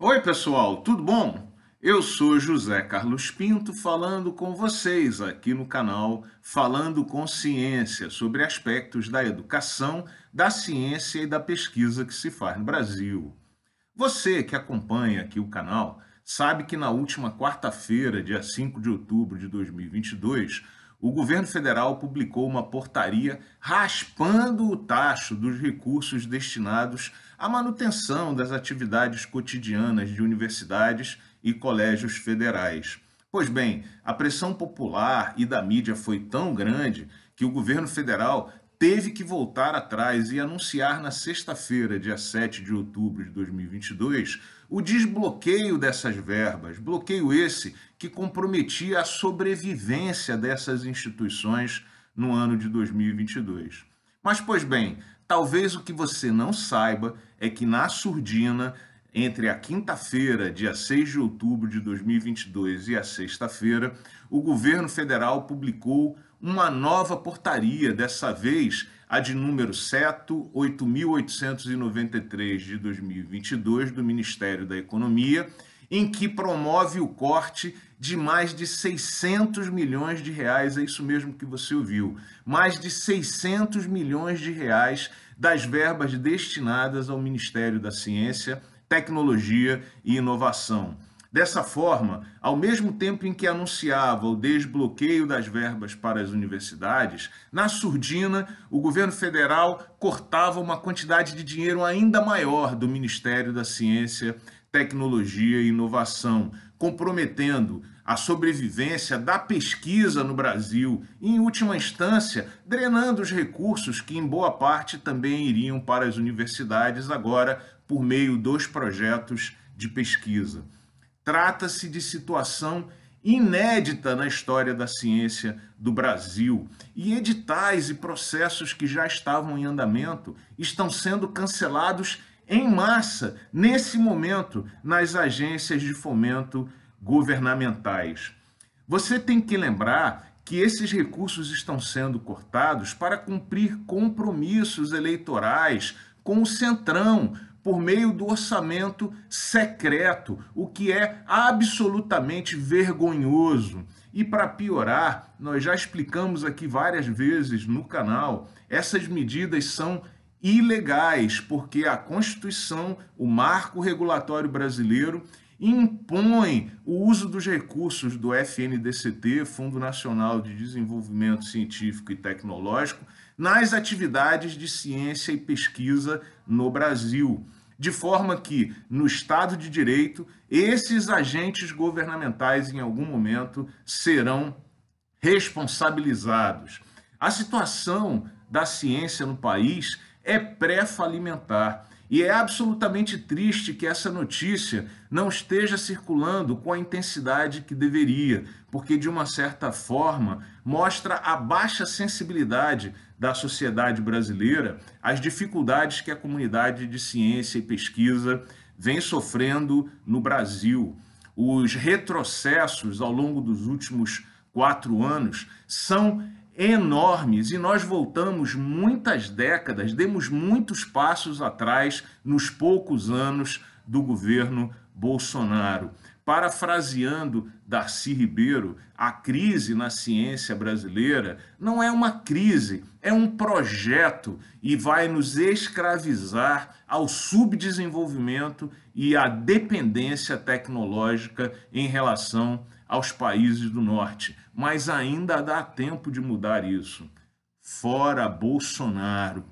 Oi, pessoal, tudo bom? Eu sou José Carlos Pinto falando com vocês aqui no canal Falando com Ciência sobre aspectos da educação, da ciência e da pesquisa que se faz no Brasil. Você que acompanha aqui o canal sabe que na última quarta-feira, dia 5 de outubro de 2022, o governo federal publicou uma portaria raspando o tacho dos recursos destinados à manutenção das atividades cotidianas de universidades e colégios federais. Pois bem, a pressão popular e da mídia foi tão grande que o governo federal teve que voltar atrás e anunciar na sexta-feira, dia 7 de outubro de 2022, o desbloqueio dessas verbas, bloqueio esse que comprometia a sobrevivência dessas instituições no ano de 2022. Mas, pois bem, talvez o que você não saiba é que na surdina, entre a quinta-feira, dia 6 de outubro de 2022, e a sexta-feira, o governo federal publicou uma nova portaria, dessa vez a de número CETO 8893 de 2022 do Ministério da Economia, em que promove o corte de mais de 600 milhões de reais, é isso mesmo que você ouviu, mais de 600 milhões de reais das verbas destinadas ao Ministério da Ciência, Tecnologia e Inovação. Dessa forma, ao mesmo tempo em que anunciava o desbloqueio das verbas para as universidades, na surdina, o governo federal cortava uma quantidade de dinheiro ainda maior do Ministério da Ciência, Tecnologia e Inovação, comprometendo a sobrevivência da pesquisa no Brasil e, em última instância, drenando os recursos que, em boa parte, também iriam para as universidades, agora por meio dos projetos de pesquisa. Trata-se de situação inédita na história da ciência do Brasil. E editais e processos que já estavam em andamento estão sendo cancelados em massa nesse momento nas agências de fomento governamentais. Você tem que lembrar que esses recursos estão sendo cortados para cumprir compromissos eleitorais com o Centrão, por meio do orçamento secreto, o que é absolutamente vergonhoso. E para piorar, nós já explicamos aqui várias vezes no canal, essas medidas são ilegais, porque a Constituição, o marco regulatório brasileiro, impõe o uso dos recursos do FNDCT, Fundo Nacional de Desenvolvimento Científico e Tecnológico, nas atividades de ciência e pesquisa no Brasil de forma que, no Estado de Direito, esses agentes governamentais, em algum momento, serão responsabilizados. A situação da ciência no país é pré-falimentar. E é absolutamente triste que essa notícia não esteja circulando com a intensidade que deveria, porque, de uma certa forma, mostra a baixa sensibilidade da sociedade brasileira às dificuldades que a comunidade de ciência e pesquisa vem sofrendo no Brasil. Os retrocessos ao longo dos últimos quatro anos são enormes e nós voltamos muitas décadas, demos muitos passos atrás nos poucos anos do governo Bolsonaro. Parafraseando Darcy Ribeiro, a crise na ciência brasileira não é uma crise, é um projeto e vai nos escravizar ao subdesenvolvimento e à dependência tecnológica em relação aos países do norte. Mas ainda dá tempo de mudar isso. Fora Bolsonaro.